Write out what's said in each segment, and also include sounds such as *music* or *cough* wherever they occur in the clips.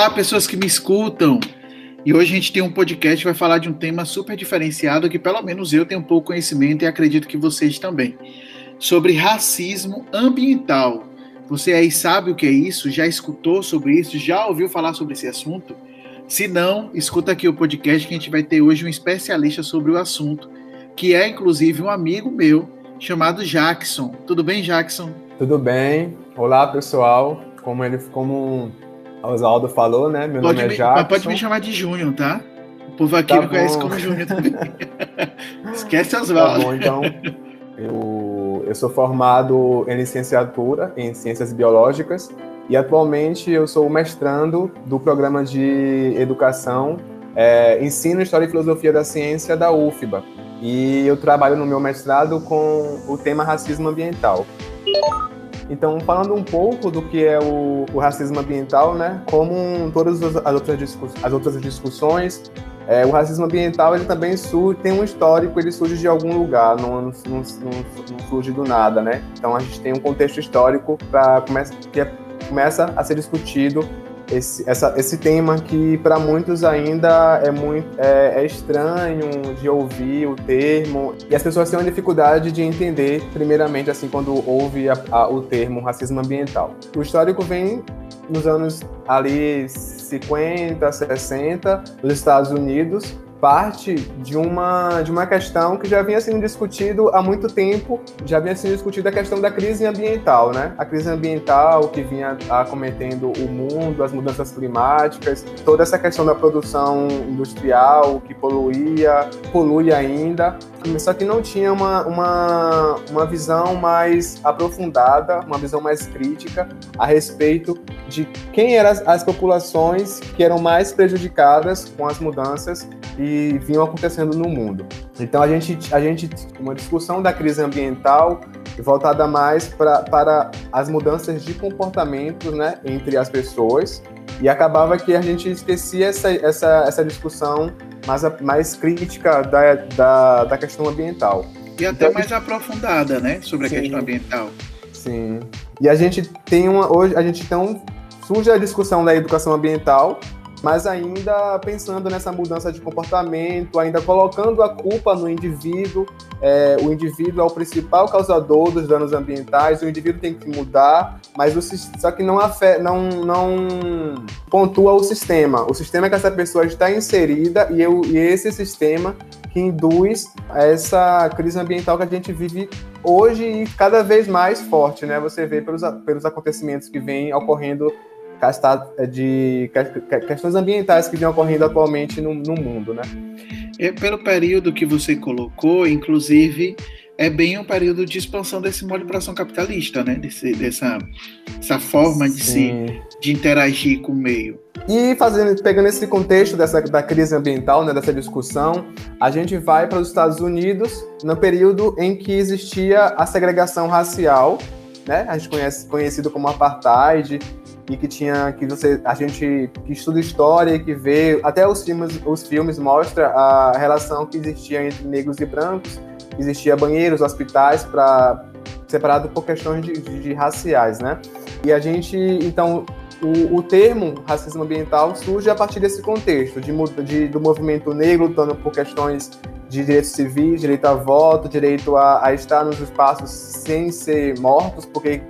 Olá, pessoas que me escutam. E hoje a gente tem um podcast que vai falar de um tema super diferenciado que pelo menos eu tenho um pouco conhecimento e acredito que vocês também. Sobre racismo ambiental. Você aí sabe o que é isso? Já escutou sobre isso? Já ouviu falar sobre esse assunto? Se não, escuta aqui o podcast que a gente vai ter hoje um especialista sobre o assunto, que é inclusive um amigo meu chamado Jackson. Tudo bem, Jackson? Tudo bem. Olá, pessoal. Como ele como Oswaldo falou, né? Meu pode nome me, é Jackson. Pode me chamar de Júnior, tá? O povo aqui tá me conhece como Júnior *laughs* também. *laughs* Esquece Oswaldo. Tá bom, então. Eu, eu sou formado em licenciatura em Ciências Biológicas e atualmente eu sou mestrando do programa de educação, é, ensino História e Filosofia da Ciência da UFBA. E eu trabalho no meu mestrado com o tema racismo ambiental. Então, falando um pouco do que é o, o racismo ambiental, né? Como todas as outras, as outras discussões, é, o racismo ambiental ele também surge, tem um histórico, ele surge de algum lugar, não, não, não, não surge do nada, né? Então, a gente tem um contexto histórico para que é, começa a ser discutido esse, essa, esse tema que para muitos ainda é muito é, é, estranho de ouvir o termo e as pessoas têm uma dificuldade de entender primeiramente assim quando ouve a, a, o termo racismo ambiental. O histórico vem nos anos ali 50, 60 nos Estados Unidos parte de uma, de uma questão que já vinha sendo discutido há muito tempo, já vinha sendo discutida a questão da crise ambiental, né? A crise ambiental que vinha acometendo o mundo, as mudanças climáticas, toda essa questão da produção industrial que poluía, polui ainda, só que não tinha uma, uma, uma visão mais aprofundada, uma visão mais crítica a respeito de quem eram as, as populações que eram mais prejudicadas com as mudanças e vinham acontecendo no mundo. Então a gente, a gente uma discussão da crise ambiental voltada mais pra, para as mudanças de comportamento né, entre as pessoas e acabava que a gente esquecia essa, essa, essa discussão mais, mais crítica da, da, da questão ambiental. E até então, mais aprofundada, né, sobre sim, a questão ambiental. Sim. E a gente tem uma hoje a gente então surge a discussão da educação ambiental mas ainda pensando nessa mudança de comportamento, ainda colocando a culpa no indivíduo. É, o indivíduo é o principal causador dos danos ambientais, o indivíduo tem que mudar, mas o, só que não, afeta, não, não pontua o sistema. O sistema é que essa pessoa está inserida e, eu, e esse sistema que induz essa crise ambiental que a gente vive hoje e cada vez mais forte, né? Você vê pelos, pelos acontecimentos que vêm ocorrendo de questões ambientais que vêm ocorrendo atualmente no, no mundo, né? É, pelo período que você colocou, inclusive, é bem um período de expansão desse modo de produção capitalista, né? Desse, dessa essa forma de se de interagir com o meio. E fazendo, pegando esse contexto dessa da crise ambiental, né, dessa discussão, a gente vai para os Estados Unidos no período em que existia a segregação racial, né? A gente conhece conhecido como apartheid, e que tinha que você a gente que estuda história e que vê até os filmes os filmes mostra a relação que existia entre negros e brancos existia banheiros hospitais para separado por questões de, de, de, raciais né? E a gente então o, o, termo racismo ambiental surge a partir desse contexto de, de, do movimento negro lutando por questões de direitos civis, direito a voto, direito a, a estar nos espaços sem ser mortos, porque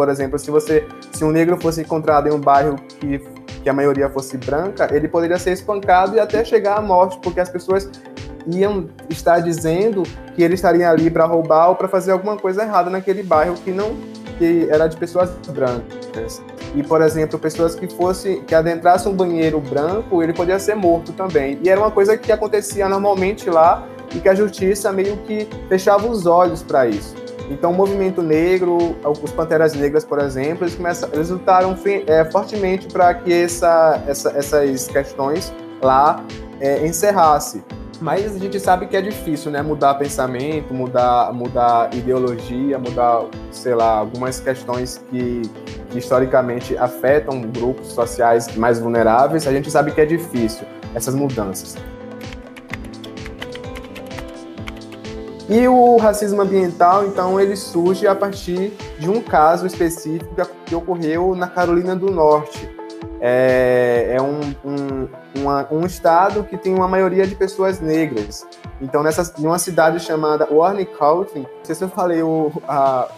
por exemplo, se você, se um negro fosse encontrado em um bairro que, que a maioria fosse branca, ele poderia ser espancado e até chegar à morte, porque as pessoas iam estar dizendo que ele estaria ali para roubar ou para fazer alguma coisa errada naquele bairro que não que era de pessoas brancas. E, por exemplo, pessoas que fosse que adentrassem um banheiro branco, ele podia ser morto também. E era uma coisa que acontecia normalmente lá e que a justiça meio que fechava os olhos para isso. Então, o movimento negro, os Panteras Negras, por exemplo, eles, começam, eles lutaram é, fortemente para que essa, essa, essas questões lá é, encerrasse. Mas a gente sabe que é difícil, né? Mudar pensamento, mudar, mudar ideologia, mudar, sei lá, algumas questões que, que historicamente afetam grupos sociais mais vulneráveis. A gente sabe que é difícil essas mudanças. E o racismo ambiental, então, ele surge a partir de um caso específico que ocorreu na Carolina do Norte, é, é um, um, uma, um estado que tem uma maioria de pessoas negras. Então, nessa, em uma cidade chamada County, não sei se eu falei o, a,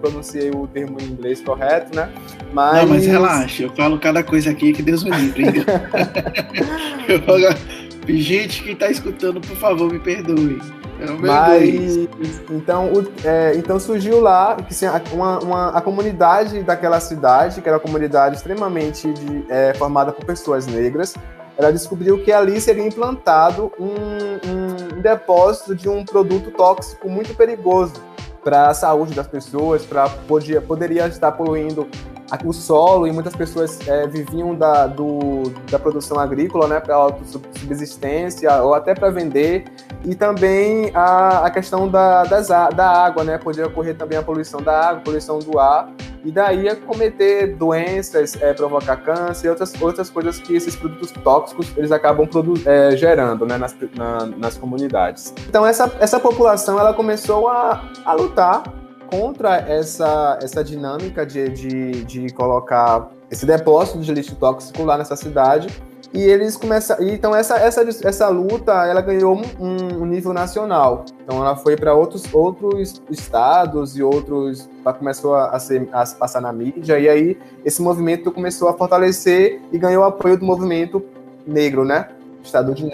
pronunciei o termo em inglês correto, né? Mas... Não, mas relaxa, eu falo cada coisa aqui que Deus me livre. *laughs* Gente que está escutando, por favor, me perdoe. Mas então, o, é, então surgiu lá que, assim, uma, uma, a comunidade daquela cidade, que era uma comunidade extremamente de, é, formada por pessoas negras, ela descobriu que ali seria implantado um, um depósito de um produto tóxico muito perigoso para a saúde das pessoas, para poderia estar poluindo o solo e muitas pessoas é, viviam da, do, da produção agrícola, né, para subsistência ou até para vender e também a, a questão da, das, da água, né, podia ocorrer também a poluição da água, poluição do ar e daí cometer doenças, é, provocar câncer e outras, outras coisas que esses produtos tóxicos eles acabam é, gerando né, nas, na, nas comunidades. Então essa, essa população ela começou a, a lutar contra essa, essa dinâmica de, de, de colocar esse depósito de lixo tóxico lá nessa cidade. E eles começam. Então, essa, essa, essa luta ela ganhou um, um nível nacional. Então, ela foi para outros, outros estados e outros. Começou a, ser, a passar na mídia. E aí, esse movimento começou a fortalecer e ganhou apoio do movimento negro, né? Estado de,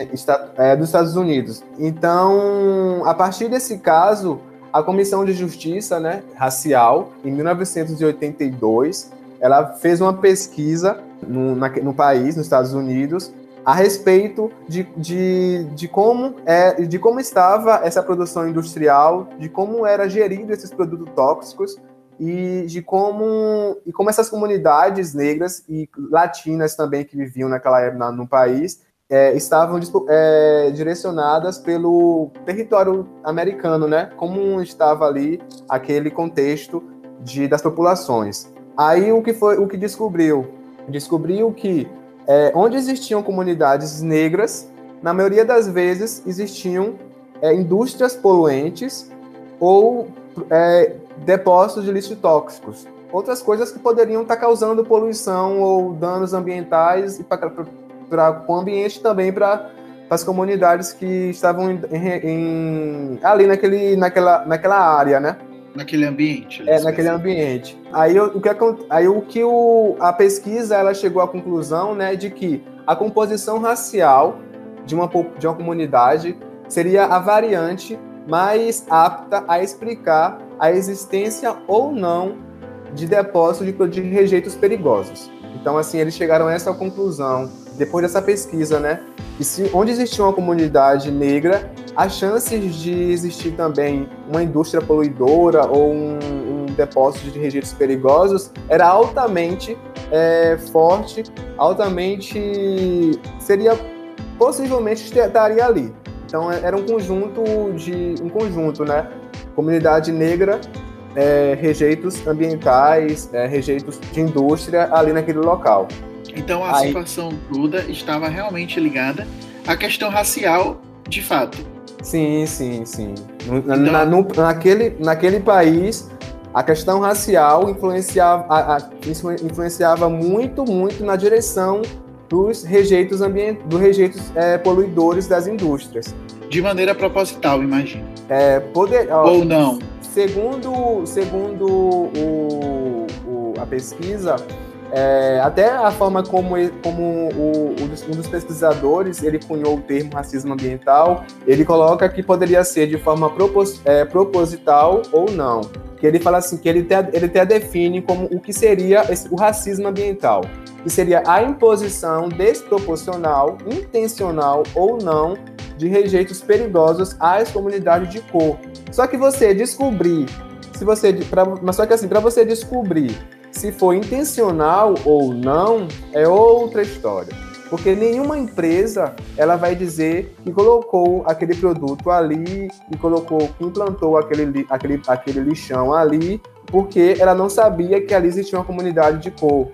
é, dos Estados Unidos. Então, a partir desse caso, a Comissão de Justiça né, Racial, em 1982, ela fez uma pesquisa no, na, no país, nos Estados Unidos, a respeito de, de, de, como é, de como estava essa produção industrial, de como era gerido esses produtos tóxicos e de como e como essas comunidades negras e latinas também que viviam naquela época no país é, estavam é, direcionadas pelo território americano, né? Como estava ali aquele contexto de, das populações. Aí o que foi o que descobriu? Descobriu que é, onde existiam comunidades negras, na maioria das vezes existiam é, indústrias poluentes ou é, depósitos de lixo tóxicos. Outras coisas que poderiam estar causando poluição ou danos ambientais e para o ambiente também para as comunidades que estavam em, em, ali naquele, naquela, naquela área, né? Naquele ambiente. É, naquele ambiente. Aí o que, aí, o que o, a pesquisa ela chegou à conclusão né, de que a composição racial de uma, de uma comunidade seria a variante mais apta a explicar a existência ou não de depósitos de, de rejeitos perigosos. Então, assim, eles chegaram a essa conclusão depois dessa pesquisa, né? E se onde existia uma comunidade negra, as chances de existir também uma indústria poluidora ou um, um depósito de rejeitos perigosos era altamente é, forte, altamente seria possivelmente estaria ali. Então é, era um conjunto de um conjunto, né? Comunidade negra, é, rejeitos ambientais, é, rejeitos de indústria ali naquele local. Então a Aí... situação toda estava realmente ligada à questão racial de fato. Sim, sim, sim. Então... Na, no, naquele, naquele país, a questão racial influenciava, a, a, influenciava muito, muito na direção dos rejeitos, ambient, dos rejeitos é, poluidores das indústrias. De maneira proposital, imagino. É, poder, Ou não? Segundo, segundo o, o, a pesquisa, é, até a forma como, como o, um dos pesquisadores ele cunhou o termo racismo ambiental, ele coloca que poderia ser de forma propos, é, proposital ou não. Que ele fala assim que ele até, ele até define como o que seria esse, o racismo ambiental, que seria a imposição desproporcional, intencional ou não de rejeitos perigosos às comunidades de cor. Só que você descobrir se você, pra, mas só que assim, para você descobrir se foi intencional ou não, é outra história. Porque nenhuma empresa ela vai dizer que colocou aquele produto ali, que colocou, que implantou aquele, aquele, aquele lixão ali, porque ela não sabia que ali existia uma comunidade de cor,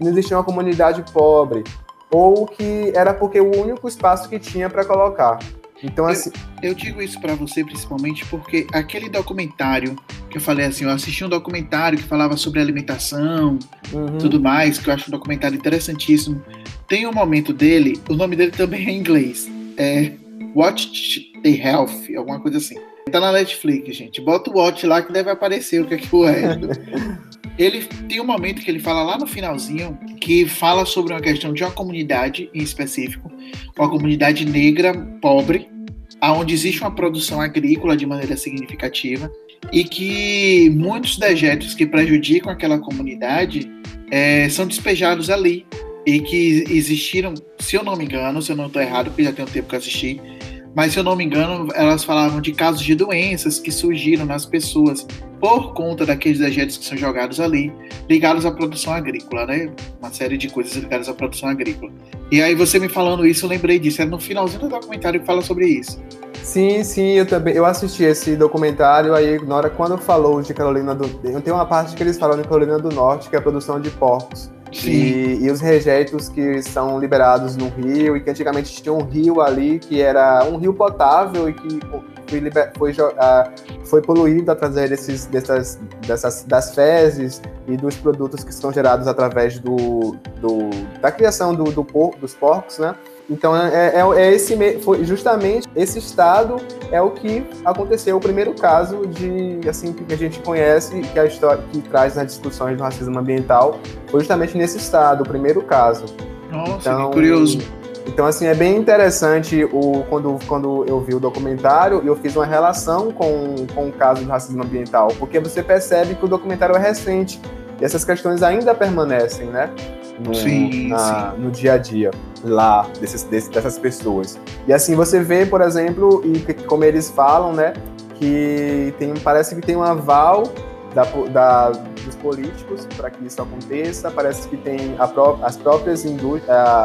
não existia uma comunidade pobre, ou que era porque o único espaço que tinha para colocar. Então, assim. Eu, eu digo isso para você principalmente porque aquele documentário que eu falei assim, eu assisti um documentário que falava sobre alimentação, uhum. tudo mais, que eu acho um documentário interessantíssimo. Tem um momento dele, o nome dele também é em inglês, é Watch the Health, alguma coisa assim. Tá na Netflix, gente. Bota o Watch lá que deve aparecer o que é que é. *laughs* ele tem um momento que ele fala lá no finalzinho que fala sobre uma questão de uma comunidade em específico, uma comunidade negra pobre, aonde existe uma produção agrícola de maneira significativa e que muitos dejetos que prejudicam aquela comunidade é, são despejados ali e que existiram, se eu não me engano, se eu não estou errado, porque já tem um tempo que assisti, mas se eu não me engano, elas falavam de casos de doenças que surgiram nas pessoas por conta daqueles dejetos que são jogados ali, ligados à produção agrícola, né? Uma série de coisas ligadas à produção agrícola. E aí você me falando isso, eu lembrei disso, é no finalzinho do documentário que fala sobre isso. Sim, sim, eu também. Eu assisti esse documentário aí, na hora quando falou de Carolina do. Tem uma parte que eles falam de Carolina do Norte, que é a produção de porcos. E, e, os rejeitos que são liberados no rio, e que antigamente tinha um rio ali que era um rio potável e que foi, liber, foi, uh, foi poluído através desses, dessas, dessas, das fezes e dos produtos que são gerados através do, do da criação do, do por, dos porcos, né? Então é, é, é, esse foi justamente esse estado é o que aconteceu o primeiro caso de assim que a gente conhece que a história que traz nas discussões do racismo ambiental foi justamente nesse estado o primeiro caso. Nossa, então, que curioso. Então assim é bem interessante o quando quando eu vi o documentário eu fiz uma relação com, com o caso do racismo ambiental porque você percebe que o documentário é recente e essas questões ainda permanecem, né? No, sim, na, sim. no dia a dia lá desses, desses, dessas pessoas. E assim você vê, por exemplo, e como eles falam, né, que tem, parece que tem um aval da, da, dos políticos para que isso aconteça. Parece que tem pró as próprias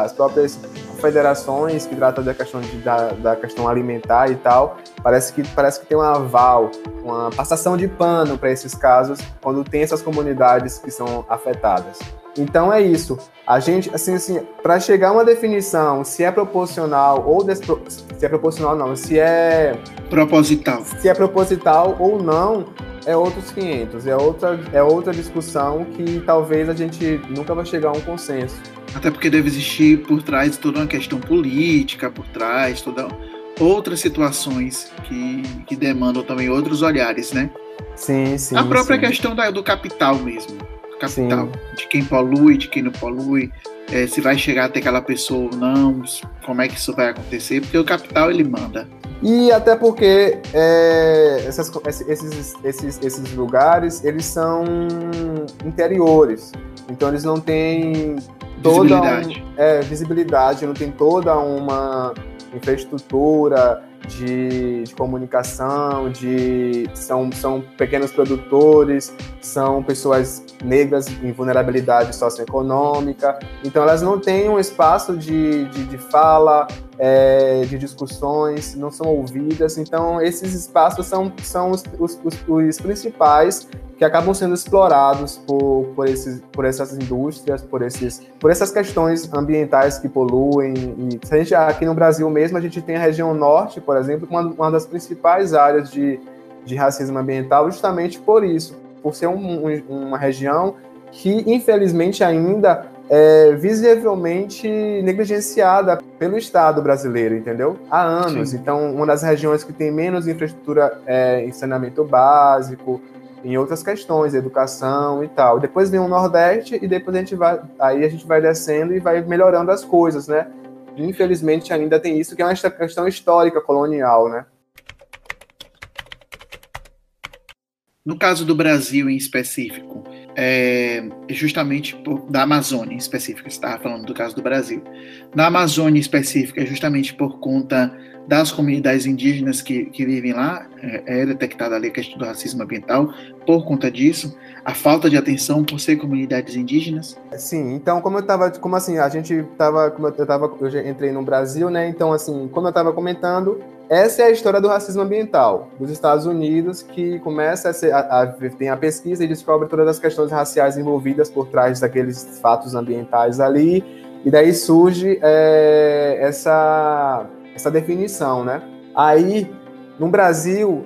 as próprias federações que tratam da questão de, da, da, questão alimentar e tal. Parece que parece que tem um aval, uma passação de pano para esses casos quando tem essas comunidades que são afetadas. Então é isso. A gente, assim, assim, para chegar a uma definição se é proporcional ou despro... se é proporcional não, se é proposital, se é proposital ou não, é outros 500. É outra, é outra discussão que talvez a gente nunca vai chegar a um consenso. Até porque deve existir por trás toda uma questão política, por trás toda outras situações que, que demandam também outros olhares, né? Sim, sim. A própria sim. questão da, do capital mesmo capital, Sim. de quem polui, de quem não polui, é, se vai chegar até aquela pessoa ou não, como é que isso vai acontecer, porque o capital ele manda. E até porque é, essas, esses, esses, esses lugares eles são interiores, então eles não têm toda visibilidade. Um, é, visibilidade, não tem toda uma infraestrutura de, de, comunicação, de são, são pequenos produtores, são pessoas negras em vulnerabilidade socioeconômica, então elas não têm um espaço de, de, de fala, é, de discussões, não são ouvidas, então esses espaços são, são os, os, os, os principais que acabam sendo explorados por, por, esses, por essas indústrias, por, esses, por essas questões ambientais que poluem. E a gente, aqui no Brasil mesmo, a gente tem a região norte, por exemplo, uma, uma das principais áreas de, de racismo ambiental, justamente por isso, por ser um, um, uma região que, infelizmente, ainda é visivelmente negligenciada pelo Estado brasileiro, entendeu? Há anos. Sim. Então, uma das regiões que tem menos infraestrutura é, em saneamento básico, em outras questões, educação e tal. Depois vem o Nordeste e depois a gente vai, aí a gente vai descendo e vai melhorando as coisas, né? Infelizmente ainda tem isso que é uma questão histórica colonial, né? No caso do Brasil em específico, é justamente por, da Amazônia em específico, estava falando do caso do Brasil. Na Amazônia em específico, é justamente por conta das comunidades indígenas que, que vivem lá, é, é detectada ali a questão do racismo ambiental por conta disso, a falta de atenção por ser comunidades indígenas? Sim, então como eu estava, como assim, a gente estava, como eu estava, eu entrei no Brasil, né? Então assim, como eu estava comentando, essa é a história do racismo ambiental dos Estados Unidos, que começa a, ser, a, a tem a pesquisa e descobre todas as questões raciais envolvidas por trás daqueles fatos ambientais ali, e daí surge é, essa, essa definição, né? Aí, no Brasil,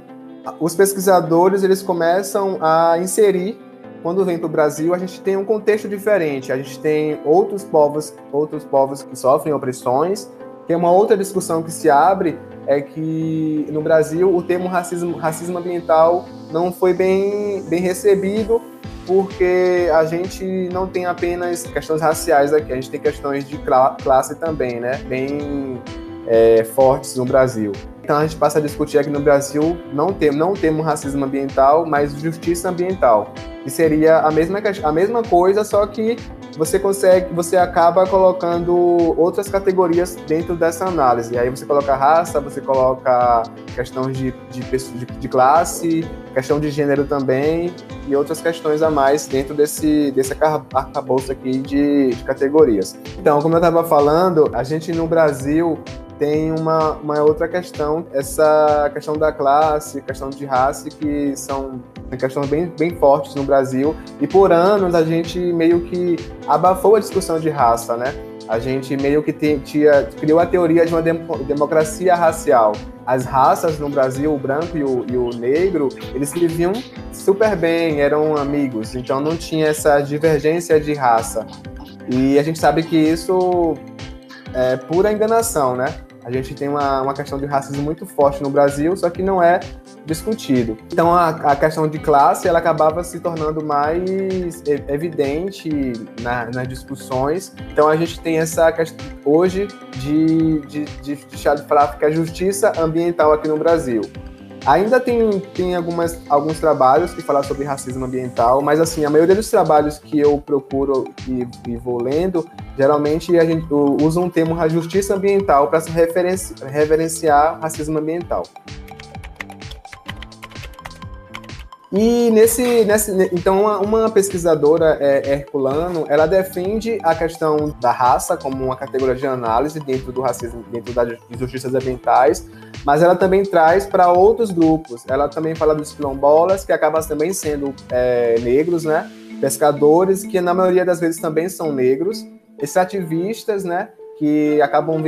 os pesquisadores eles começam a inserir quando vem para o Brasil, a gente tem um contexto diferente. A gente tem outros povos, outros povos que sofrem opressões, é uma outra discussão que se abre é que no Brasil o termo racismo, racismo ambiental não foi bem, bem recebido porque a gente não tem apenas questões raciais aqui, a gente tem questões de classe também, né? Bem é, fortes no Brasil. Então a gente passa a discutir aqui no Brasil não temos não temos racismo ambiental, mas justiça ambiental, que seria a mesma a mesma coisa, só que você consegue, você acaba colocando outras categorias dentro dessa análise. Aí você coloca raça, você coloca questões de, de, de, de classe, questão de gênero também e outras questões a mais dentro desse, desse arcabouço aqui de, de categorias. Então, como eu estava falando, a gente no Brasil tem uma, uma outra questão, essa questão da classe, questão de raça, que são questões bem, bem fortes no Brasil. E por anos a gente meio que abafou a discussão de raça, né? A gente meio que tinha, criou a teoria de uma democracia racial. As raças no Brasil, o branco e o, e o negro, eles viviam super bem, eram amigos. Então não tinha essa divergência de raça. E a gente sabe que isso é pura enganação, né? A gente tem uma, uma questão de racismo muito forte no Brasil, só que não é discutido. Então a, a questão de classe ela acabava se tornando mais evidente na, nas discussões. Então a gente tem essa questão hoje de, de, de, de falar que a justiça ambiental aqui no Brasil. Ainda tem, tem algumas, alguns trabalhos que falam sobre racismo ambiental, mas assim, a maioria dos trabalhos que eu procuro e, e vou lendo, geralmente a gente usa um termo justiça ambiental para se referenci, reverenciar racismo ambiental. E nesse, nesse então uma, uma pesquisadora é, herculano, ela defende a questão da raça como uma categoria de análise dentro do racismo, dentro das injustiças ambientais, mas ela também traz para outros grupos. Ela também fala dos quilombolas, que acabam também sendo é, negros, né? Pescadores, que na maioria das vezes também são negros, extrativistas, né? Que acabam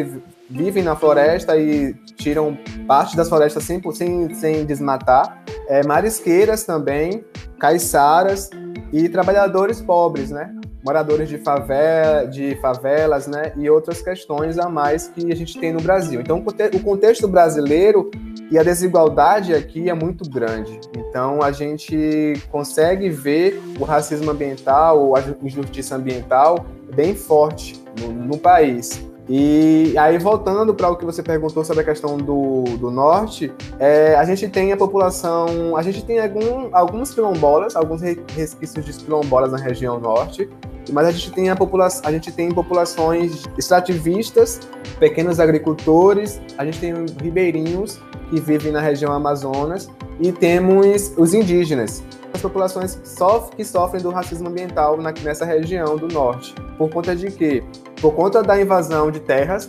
vivem na floresta e tiram parte das florestas sem, sem, sem desmatar é, marisqueiras também, caiçaras e trabalhadores pobres, né? Moradores de, favela, de favelas, né? E outras questões a mais que a gente tem no Brasil. Então, o contexto brasileiro e a desigualdade aqui é muito grande. Então, a gente consegue ver o racismo ambiental, a injustiça ambiental bem forte no, no país. E aí, voltando para o que você perguntou sobre a questão do, do norte, é, a gente tem a população, a gente tem algum, alguns quilombolas, alguns resquícios de quilombolas na região norte, mas a gente tem a população, a gente tem populações extrativistas, pequenos agricultores, a gente tem ribeirinhos que vivem na região Amazonas e temos os indígenas, as populações que sofrem, que sofrem do racismo ambiental na, nessa região do norte. Por conta de quê? Por conta da invasão de terras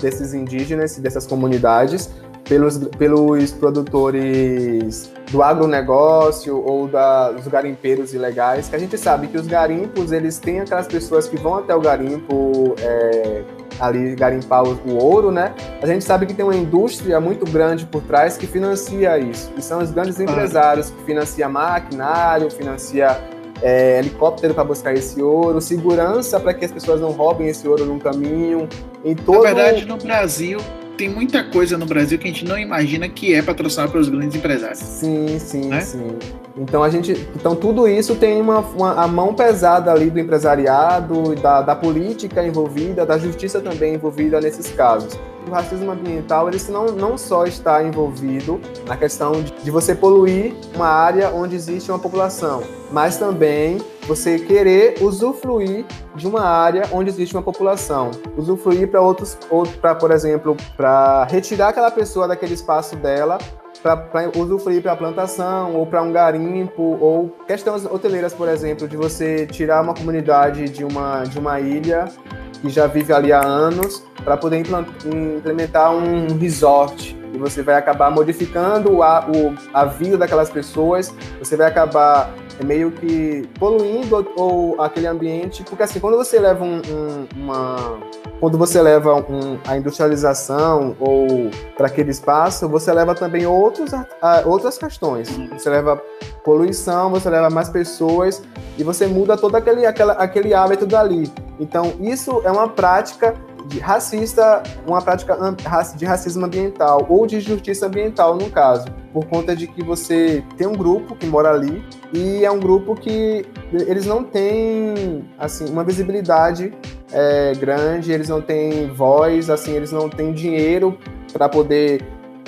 desses indígenas e dessas comunidades pelos, pelos produtores do agronegócio ou da, dos garimpeiros ilegais, que a gente sabe que os garimpos, eles têm aquelas pessoas que vão até o garimpo é, ali garimpar o, ouro, né? A gente sabe que tem uma indústria muito grande por trás que financia isso. E são os grandes empresários que financiam maquinário, financia é, helicóptero para buscar esse ouro, segurança para que as pessoas não roubem esse ouro no caminho. Em todo... Na verdade, no Brasil, tem muita coisa no Brasil que a gente não imagina que é patrocinado pelos grandes empresários. Sim, sim, né? sim. Então a gente, então tudo isso tem uma, uma a mão pesada ali do empresariado, da, da política envolvida, da justiça também envolvida nesses casos. O racismo ambiental ele não, não só está envolvido na questão de, você poluir uma área onde existe uma população, mas também você querer usufruir de uma área onde existe uma população, usufruir para outros, para por exemplo, para retirar aquela pessoa daquele espaço dela para usufruir para plantação ou para um garimpo ou questões hoteleiras, por exemplo, de você tirar uma comunidade de uma de uma ilha que já vive ali há anos para poder implementar um resort. E você vai acabar modificando a, o, a vida daquelas pessoas, você vai acabar meio que poluindo ou, aquele ambiente, porque assim, quando você leva um, um, uma quando você leva um, a industrialização ou para aquele espaço, você leva também outros, a, outras questões. Você leva poluição, você leva mais pessoas e você muda todo aquele, aquela, aquele hábito dali. Então, isso é uma prática de racista, uma prática de racismo ambiental ou de justiça ambiental, no caso, por conta de que você tem um grupo que mora ali e é um grupo que eles não têm assim uma visibilidade é, grande, eles não têm voz, assim, eles não têm dinheiro para poder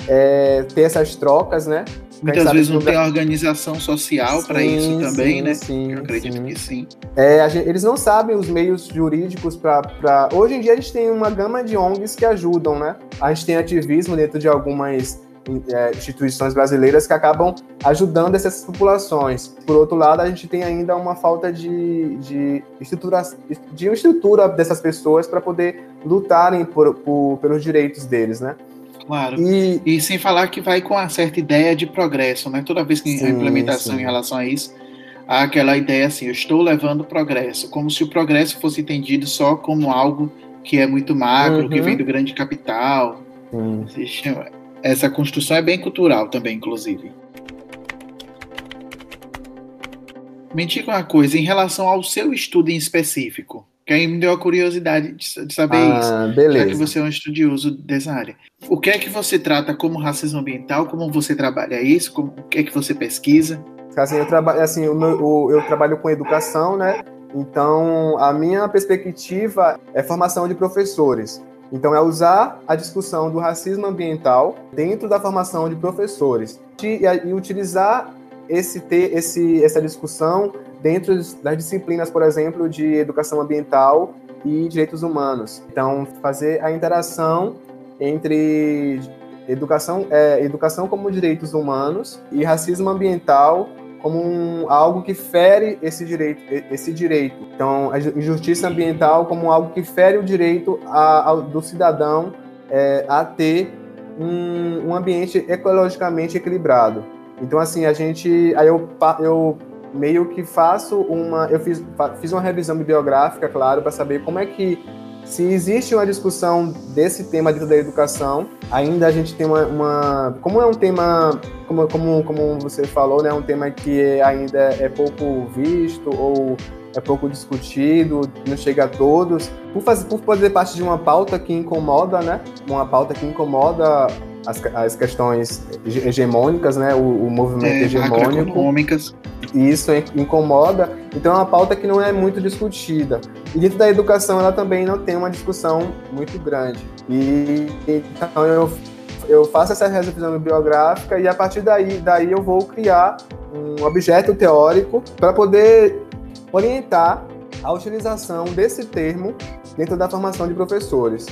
é, ter essas trocas, né? Muitas vezes não tem organização social para isso também, sim, né? Sim, Eu acredito sim. que sim. É, gente, eles não sabem os meios jurídicos para. Hoje em dia a gente tem uma gama de ONGs que ajudam, né? A gente tem ativismo dentro de algumas é, instituições brasileiras que acabam ajudando essas populações. Por outro lado, a gente tem ainda uma falta de, de, estrutura, de estrutura dessas pessoas para poder lutarem por, por, pelos direitos deles, né? Claro. E, e, sem falar que vai com uma certa ideia de progresso, né? Toda vez que sim, a implementação sim. em relação a isso, há aquela ideia assim, eu estou levando progresso, como se o progresso fosse entendido só como algo que é muito macro, uhum. que vem do grande capital. Essa construção é bem cultural também, inclusive. Me diga uma coisa, em relação ao seu estudo em específico, que aí me deu a curiosidade de, saber ah, isso, beleza. já que você é um estudioso dessa área. O que é que você trata como racismo ambiental? Como você trabalha isso? Como, o que é que você pesquisa? Assim, eu, trabalho, assim, eu, eu trabalho com educação, né? Então, a minha perspectiva é formação de professores. Então, é usar a discussão do racismo ambiental dentro da formação de professores e, e utilizar esse, ter, esse, essa discussão dentro das disciplinas, por exemplo, de educação ambiental e direitos humanos. Então, fazer a interação entre educação, é, educação como direitos humanos e racismo ambiental como um, algo que fere esse direito, esse direito. Então, a justiça ambiental como algo que fere o direito a, a, do cidadão é, a ter um, um ambiente ecologicamente equilibrado. Então, assim, a gente. Aí eu, eu meio que faço uma. Eu fiz, fiz uma revisão bibliográfica, claro, para saber como é que. Se existe uma discussão desse tema dentro da educação, ainda a gente tem uma. uma como é um tema, como, como, como você falou, né, um tema que ainda é pouco visto ou é pouco discutido, não chega a todos, por, fazer, por fazer parte de uma pauta que incomoda, né? Uma pauta que incomoda as, as questões hegemônicas, né? O, o movimento é, hegemônico. E isso incomoda. Então é uma pauta que não é muito discutida. E dentro da educação ela também não tem uma discussão muito grande. E então eu eu faço essa revisão bibliográfica e a partir daí, daí eu vou criar um objeto teórico para poder orientar a utilização desse termo dentro da formação de professores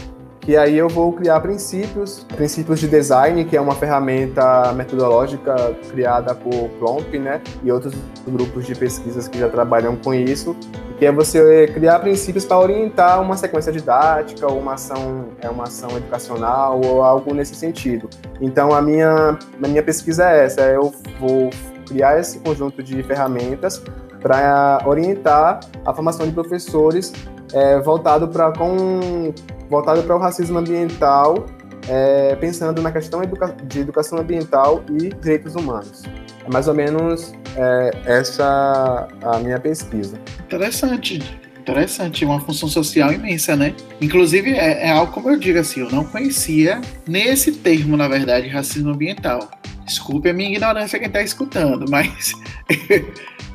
que aí eu vou criar princípios, princípios de design, que é uma ferramenta metodológica criada por Plomp, né, e outros grupos de pesquisas que já trabalham com isso, que é você criar princípios para orientar uma sequência didática ou uma ação, é uma ação educacional ou algo nesse sentido. Então a minha, a minha pesquisa é essa, eu vou criar esse conjunto de ferramentas para orientar a formação de professores é, voltado para com voltado para o racismo ambiental, é, pensando na questão educa de educação ambiental e direitos humanos. É mais ou menos é, essa a minha pesquisa. Interessante, interessante, uma função social imensa, né? Inclusive, é, é, algo como eu digo assim, eu não conhecia nesse termo, na verdade, racismo ambiental. Desculpe a minha ignorância quem está escutando, *laughs* mas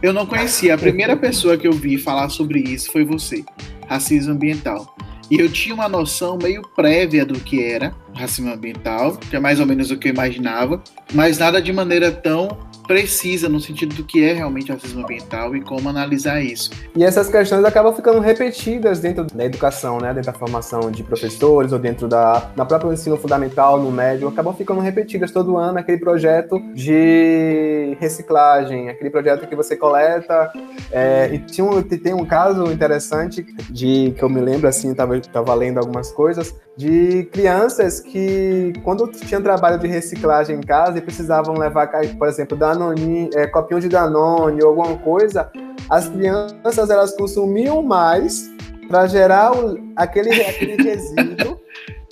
eu não conhecia. A primeira pessoa que eu vi falar sobre isso foi você, racismo ambiental. E eu tinha uma noção meio prévia do que era, racismo ambiental, que é mais ou menos o que eu imaginava, mas nada de maneira tão precisa no sentido do que é realmente racismo ambiental e como analisar isso. E essas questões acabam ficando repetidas dentro da educação, né, dentro da formação de professores ou dentro da na próprio ensino fundamental, no médio, acabam ficando repetidas todo ano aquele projeto de reciclagem, aquele projeto que você coleta. É, e tinha um, tem um caso interessante de que eu me lembro assim, estava tava lendo algumas coisas de crianças que, quando tinham trabalho de reciclagem em casa e precisavam levar, por exemplo, Danone, é, copinho de Danone ou alguma coisa, as crianças elas consumiam mais para gerar o, aquele, aquele *laughs* resíduo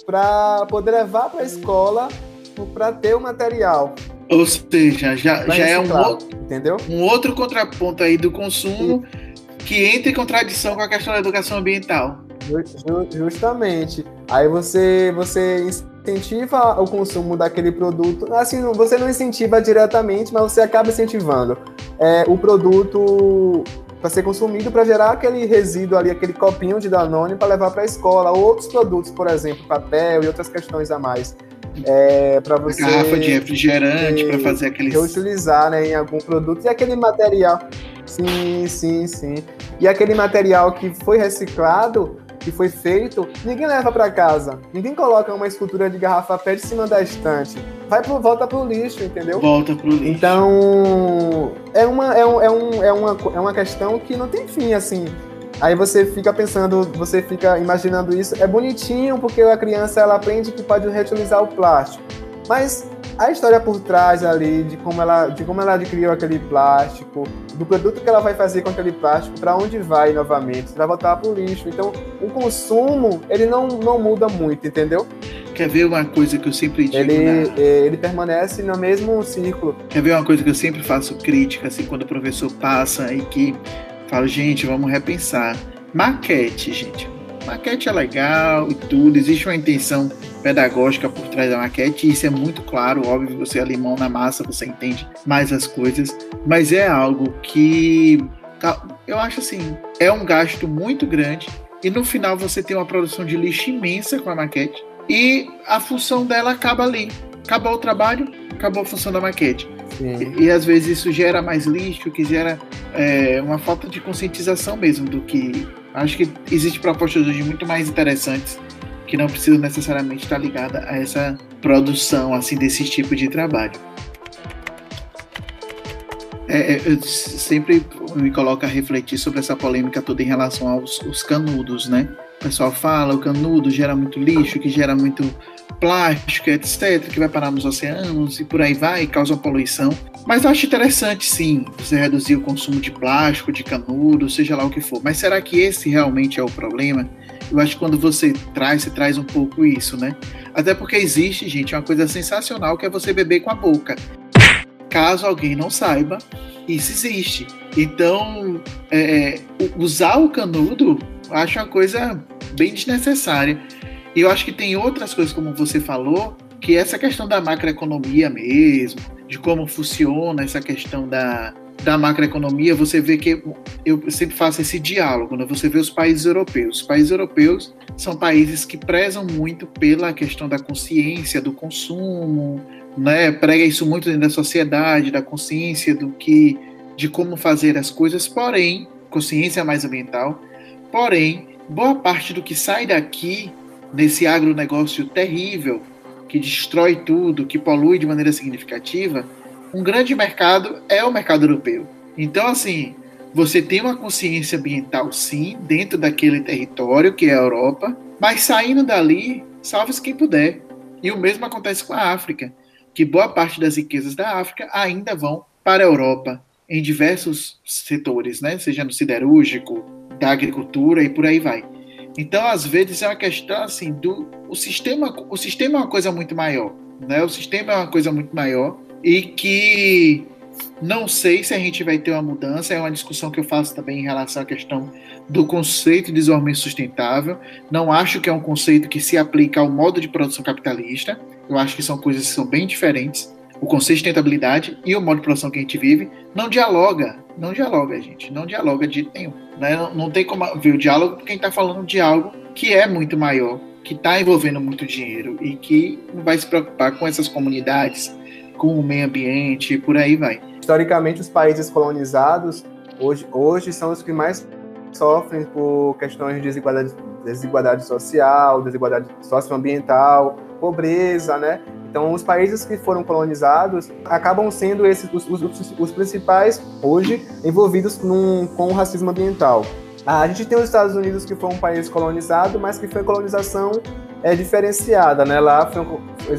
para poder levar para a escola para ter o material. Ou seja, já, já é um outro, entendeu? um outro contraponto aí do consumo e... que entra em contradição com a questão da educação ambiental. Justamente. Aí você, você incentiva o consumo daquele produto. Assim, você não incentiva diretamente, mas você acaba incentivando é, o produto para ser consumido para gerar aquele resíduo ali, aquele copinho de Danone para levar para a escola. Outros produtos, por exemplo, papel e outras questões a mais. É, para você. Garrafa de refrigerante para fazer aquele. Reutilizar né, em algum produto. E aquele material. Sim, sim, sim. E aquele material que foi reciclado, que foi feito, ninguém leva para casa. Ninguém coloca uma escultura de garrafa pé de cima da estante. Vai pro, volta pro lixo, entendeu? Volta pro lixo. Então, é uma, é, um, é, um, é, uma, é uma questão que não tem fim, assim. Aí você fica pensando, você fica imaginando isso. É bonitinho porque a criança ela aprende que pode reutilizar o plástico. Mas a história por trás ali de como ela, de como ela adquiriu aquele plástico, do produto que ela vai fazer com aquele plástico, para onde vai novamente, vai voltar para o lixo. Então, o consumo ele não, não muda muito, entendeu? Quer ver uma coisa que eu sempre digo? Ele, na... É, ele permanece no mesmo círculo. Quer ver uma coisa que eu sempre faço crítica, assim, quando o professor passa e que fala, gente, vamos repensar. Maquete, gente. Maquete é legal e tudo, existe uma intenção pedagógica por trás da maquete, e isso é muito claro, óbvio, você é limão na massa, você entende mais as coisas, mas é algo que tá, eu acho assim, é um gasto muito grande, e no final você tem uma produção de lixo imensa com a maquete, e a função dela acaba ali. Acabou o trabalho, acabou a função da maquete. E, e, às vezes isso gera mais lixo, que gera é, uma falta de conscientização mesmo do que. Acho que existem propostas hoje muito mais interessantes que não precisam necessariamente estar ligada a essa produção assim desse tipo de trabalho. É, é eu sempre me coloco a refletir sobre essa polêmica toda em relação aos canudos, né? O pessoal fala, o canudo gera muito lixo, que gera muito plástico, etc., que vai parar nos oceanos e por aí vai, causa poluição. Mas eu acho interessante, sim, você reduzir o consumo de plástico, de canudo, seja lá o que for. Mas será que esse realmente é o problema? Eu acho que quando você traz, você traz um pouco isso, né? Até porque existe, gente, uma coisa sensacional que é você beber com a boca. Caso alguém não saiba, isso existe. Então, é, é usar o canudo acho uma coisa bem desnecessária. E eu acho que tem outras coisas, como você falou, que essa questão da macroeconomia mesmo, de como funciona essa questão da, da macroeconomia, você vê que eu sempre faço esse diálogo, né? você vê os países europeus. Os países europeus são países que prezam muito pela questão da consciência, do consumo, né? prega isso muito dentro da sociedade, da consciência do que, de como fazer as coisas, porém, consciência mais ambiental, Porém, boa parte do que sai daqui, nesse agronegócio terrível, que destrói tudo, que polui de maneira significativa, um grande mercado é o mercado europeu. Então, assim, você tem uma consciência ambiental, sim, dentro daquele território que é a Europa, mas saindo dali, salve-se quem puder. E o mesmo acontece com a África, que boa parte das riquezas da África ainda vão para a Europa, em diversos setores, né? seja no siderúrgico, da agricultura e por aí vai. Então, às vezes é uma questão assim do o sistema, o sistema é uma coisa muito maior, né? O sistema é uma coisa muito maior e que não sei se a gente vai ter uma mudança, é uma discussão que eu faço também em relação à questão do conceito de desenvolvimento sustentável. Não acho que é um conceito que se aplica ao modo de produção capitalista. Eu acho que são coisas que são bem diferentes o conceito de sustentabilidade e o modo de produção que a gente vive não dialoga, não dialoga, gente, não dialoga de nenhum. Né? Não, não tem como ver o diálogo porque a gente está falando de algo que é muito maior que está envolvendo muito dinheiro e que não vai se preocupar com essas comunidades, com o meio ambiente e por aí vai. Historicamente, os países colonizados hoje, hoje são os que mais sofrem por questões de desigualdade, desigualdade social, desigualdade socioambiental, pobreza, né? Então, os países que foram colonizados acabam sendo esses os, os, os principais hoje envolvidos num, com o racismo ambiental. A gente tem os Estados Unidos que foi um país colonizado, mas que foi colonização é diferenciada, né? Lá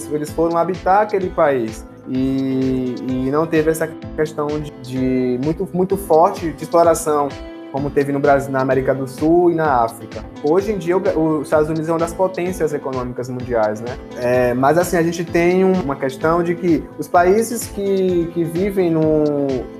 eles foram habitar aquele país e, e não teve essa questão de, de muito muito forte de exploração como teve no Brasil, na América do Sul e na África. Hoje em dia, os Estados Unidos é uma das potências econômicas mundiais, né? É, mas assim, a gente tem uma questão de que os países que, que vivem no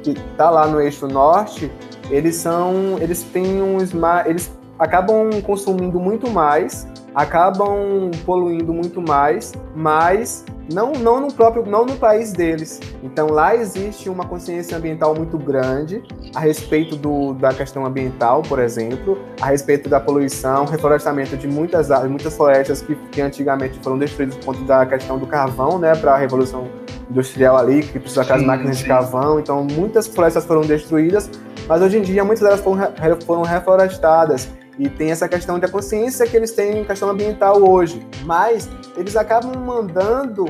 que tá lá no eixo norte, eles são, eles têm uns, eles acabam consumindo muito mais acabam poluindo muito mais, mas não, não no próprio, não no país deles. Então lá existe uma consciência ambiental muito grande a respeito do, da questão ambiental, por exemplo, a respeito da poluição, reflorestamento de muitas muitas florestas que, que antigamente foram destruídas por conta da questão do carvão, né, para a revolução industrial ali, que precisa das máquinas sim. de carvão. Então muitas florestas foram destruídas, mas hoje em dia muitas delas foram, foram reflorestadas e tem essa questão da consciência que eles têm em questão ambiental hoje. Mas eles acabam mandando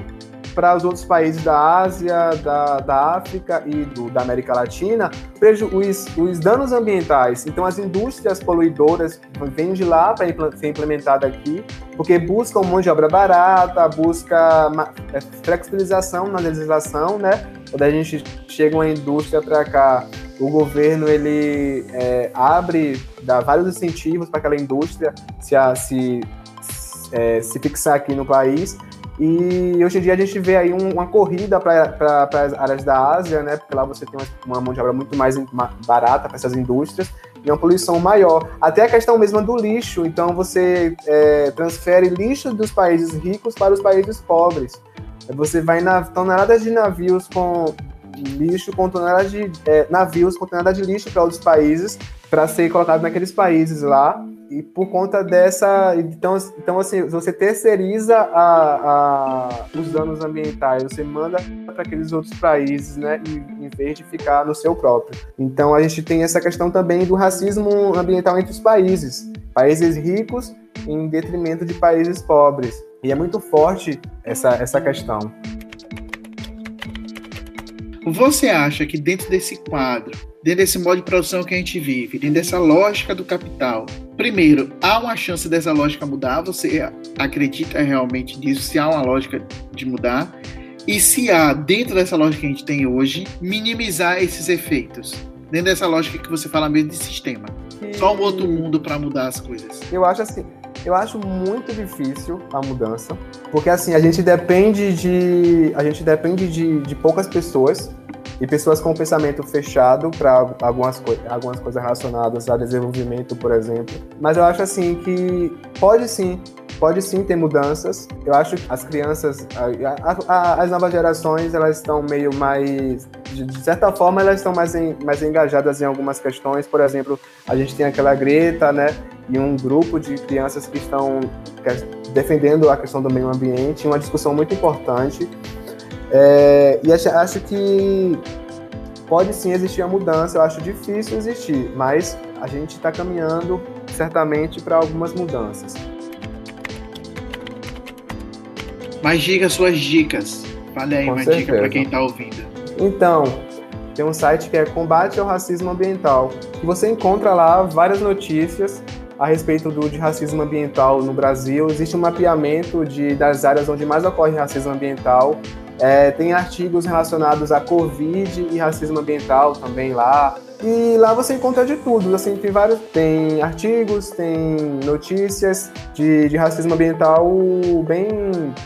para os outros países da Ásia, da, da África e do, da América Latina os, os danos ambientais. Então, as indústrias poluidoras vêm de lá para ser implementada aqui, porque buscam mão de obra barata, busca é, flexibilização na legislação, né? Quando a gente chega uma indústria para cá o governo ele é, abre, dá vários incentivos para aquela indústria se, a, se, é, se fixar aqui no país. E hoje em dia a gente vê aí um, uma corrida para as áreas da Ásia, né? Porque lá você tem uma, mão de obra muito mais barata para essas indústrias e uma poluição maior. Até a questão mesma do lixo. Então você é, transfere lixo dos países ricos para os países pobres. Você vai na toneladas de navios com lixo com toneladas de é, navios com toneladas de lixo para outros países para ser colocado naqueles países lá. E por conta dessa então então assim você terceiriza a, a os danos ambientais você manda para aqueles outros países né em, em vez de ficar no seu próprio. Então a gente tem essa questão também do racismo ambiental entre os países. Países ricos em detrimento de países pobres. E é muito forte essa essa questão você acha que dentro desse quadro, dentro desse modo de produção que a gente vive, dentro dessa lógica do capital, primeiro, há uma chance dessa lógica mudar? Você acredita realmente nisso? Se há uma lógica de mudar? E se há, dentro dessa lógica que a gente tem hoje, minimizar esses efeitos? Dentro dessa lógica que você fala mesmo de sistema. Só um outro mundo para mudar as coisas. Eu acho assim, eu acho muito difícil a mudança, porque assim, a gente depende de a gente depende de, de poucas pessoas e pessoas com pensamento fechado para algumas, co algumas coisas relacionadas a desenvolvimento, por exemplo. Mas eu acho assim que pode sim, pode sim ter mudanças. Eu acho que as crianças, a, a, as novas gerações, elas estão meio mais, de, de, certa forma, elas estão mais, em, mais engajadas em algumas questões. Por exemplo, a gente tem aquela Greta, né? E um grupo de crianças que estão defendendo a questão do meio ambiente, uma discussão muito importante. É, e acho, acho que pode sim existir a mudança, eu acho difícil existir, mas a gente está caminhando certamente para algumas mudanças. Mas diga suas dicas. Fale aí Com uma certeza. dica para quem está ouvindo. Então, tem um site que é Combate ao Racismo Ambiental, que você encontra lá várias notícias a respeito do, de racismo ambiental no Brasil. Existe um mapeamento de, das áreas onde mais ocorre racismo ambiental. É, tem artigos relacionados à Covid e racismo ambiental também lá. E lá você encontra de tudo, assim, tem vários, tem artigos, tem notícias de, de racismo ambiental bem,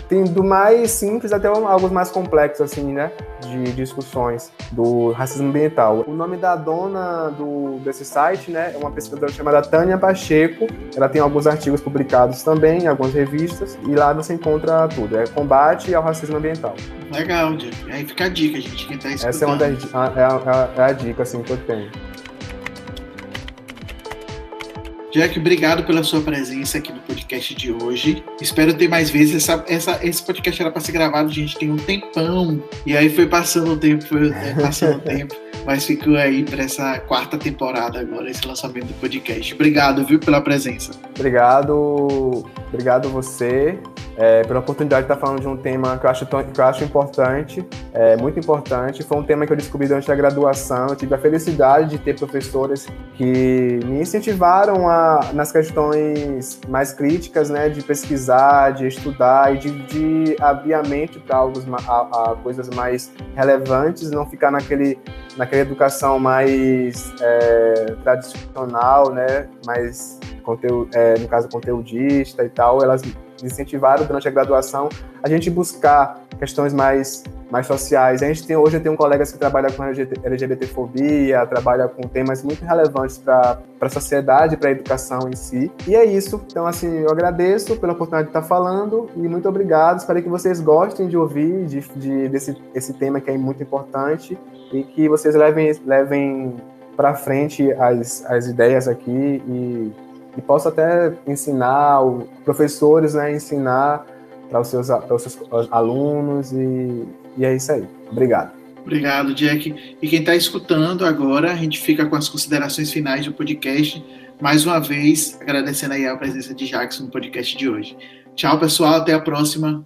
tem do mais simples até algo mais complexo, assim, né, de discussões do racismo ambiental. O nome da dona do, desse site, né, é uma pesquisadora chamada Tânia Pacheco, ela tem alguns artigos publicados também em algumas revistas, e lá você encontra tudo, é combate ao racismo ambiental. Legal, Diego. Aí fica a dica, gente, quem tá escutando. Essa é, uma das, é, a, é a dica, assim, que eu tenho. Jack, obrigado pela sua presença aqui no podcast de hoje. Espero ter mais vezes. Essa, essa, esse podcast era para ser gravado, gente tem um tempão. E aí foi passando o tempo, foi é, passando o *laughs* tempo. Mas ficou aí para essa quarta temporada agora, esse lançamento do podcast. Obrigado, viu, pela presença. Obrigado, obrigado você é, pela oportunidade de estar falando de um tema que eu acho, que eu acho importante, é, muito importante. Foi um tema que eu descobri durante a graduação. Eu tive a felicidade de ter professores que me incentivaram a, nas questões mais críticas, né, de pesquisar, de estudar e de, de abrir a mente para coisas mais relevantes, não ficar naquele naquela educação mais é, tradicional, né, mais conteúdo, é, no caso conteudista e tal, elas incentivaram durante a graduação a gente buscar questões mais mais sociais. A gente tem hoje eu tenho colegas que trabalham com LGBTfobia, trabalha com temas muito relevantes para a sociedade, para a educação em si. E é isso. Então assim, eu agradeço pela oportunidade de estar falando e muito obrigado. Espero que vocês gostem de ouvir de, de desse esse tema que é muito importante e que vocês levem levem para frente as, as ideias aqui e e posso até ensinar, professores, né, ensinar para os seus, para os seus alunos e, e é isso aí. Obrigado. Obrigado, Jack. E quem está escutando agora, a gente fica com as considerações finais do podcast. Mais uma vez, agradecendo aí a presença de Jackson no podcast de hoje. Tchau, pessoal. Até a próxima.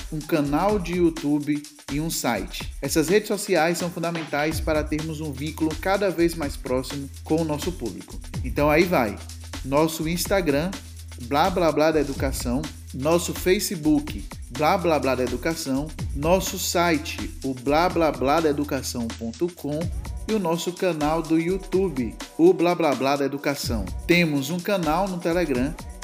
um canal de YouTube e um site. Essas redes sociais são fundamentais para termos um vínculo cada vez mais próximo com o nosso público. Então aí vai. Nosso Instagram, blá blá blá da educação, nosso Facebook, blá blá blá da educação, nosso site, o blá blá blá da educação.com e o nosso canal do YouTube, o blá blá blá da educação. Temos um canal no Telegram